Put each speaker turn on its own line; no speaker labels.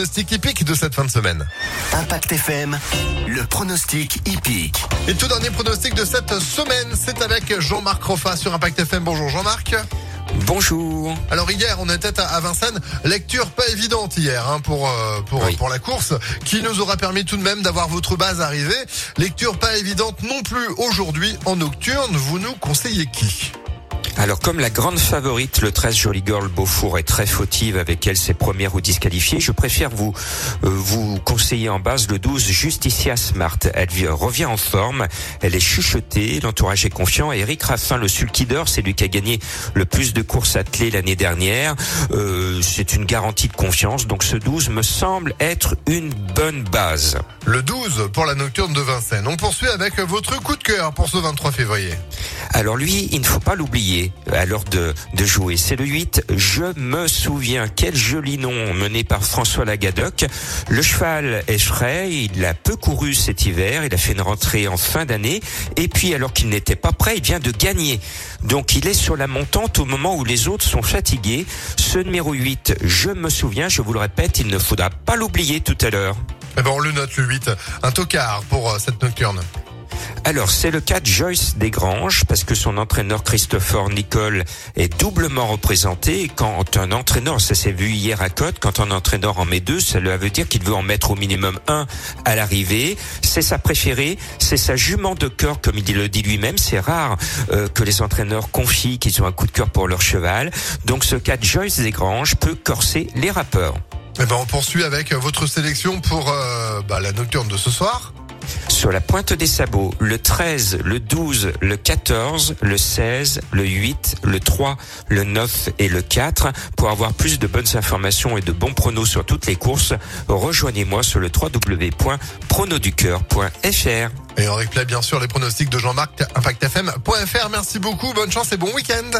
Pronostic hippique de cette fin de semaine.
Impact FM, le pronostic hippique.
Et tout dernier pronostic de cette semaine, c'est avec Jean-Marc Roffa sur Impact FM. Bonjour Jean-Marc.
Bonjour.
Alors hier, on était à Vincennes. Lecture pas évidente hier hein, pour euh, pour
Oui.
pour la course, qui nous aura permis tout de même d'avoir votre base arrivée. Lecture pas évidente non plus aujourd'hui en nocturne. Vous nous conseillez qui?
Alors comme la grande favorite, le 13 Jolly Girl Beaufour est très fautive avec elle ses premières ou disqualifiées, je préfère vous euh, vous conseiller en base le 12 Justicia Smart. Elle vi- revient en forme, elle est chuchotée, l'entourage est confiant. Et Eric Raffin, le sulky d'or, c'est lui qui a gagné le plus de courses attelées l'année dernière. Euh, c'est une garantie de confiance, donc ce 12 me semble être une bonne base.
Le 12 pour la nocturne de Vincennes. On poursuit avec votre coup de cœur pour ce 23 février.
Alors lui, il ne faut pas l'oublier à l'heure de, de jouer. C'est le 8. Je me souviens. Quel joli nom mené par François Lagadoc. Le cheval est frais. Il a peu couru cet hiver. Il a fait une rentrée en fin d'année. Et puis, alors qu'il n'était pas prêt, il vient de gagner. Donc, il est sur la montante au moment où les autres sont fatigués. Ce numéro 8, je me souviens, je vous le répète, il ne faudra pas l'oublier tout à l'heure.
Eh ben on le note le 8. Un tocard pour euh, cette nocturne.
Alors, c'est le cas de Joyce Desgranges, parce que son entraîneur Christopher Nicole est doublement représenté. Quand un entraîneur, ça s'est vu hier à Côte, quand un entraîneur en met deux, ça veut dire qu'il veut en mettre au minimum un à l'arrivée. C'est sa préférée, c'est sa jument de cœur, comme il le dit lui-même. C'est rare euh, que les entraîneurs confient qu'ils ont un coup de cœur pour leur cheval. Donc, ce cas de Joyce Desgranges peut corser les rappeurs.
Eh ben on poursuit avec votre sélection pour euh, bah, la nocturne de ce soir.
Sur la pointe des sabots, le 13, le 12, le 14, le 16, le 8, le 3, le 9 et le 4. Pour avoir plus de bonnes informations et de bons pronos sur toutes les courses, rejoignez-moi sur le www.pronoducœur.fr.
Et en replay bien sûr les pronostics de Jean-Marc impactfm.fr. Merci beaucoup, bonne chance et bon week-end.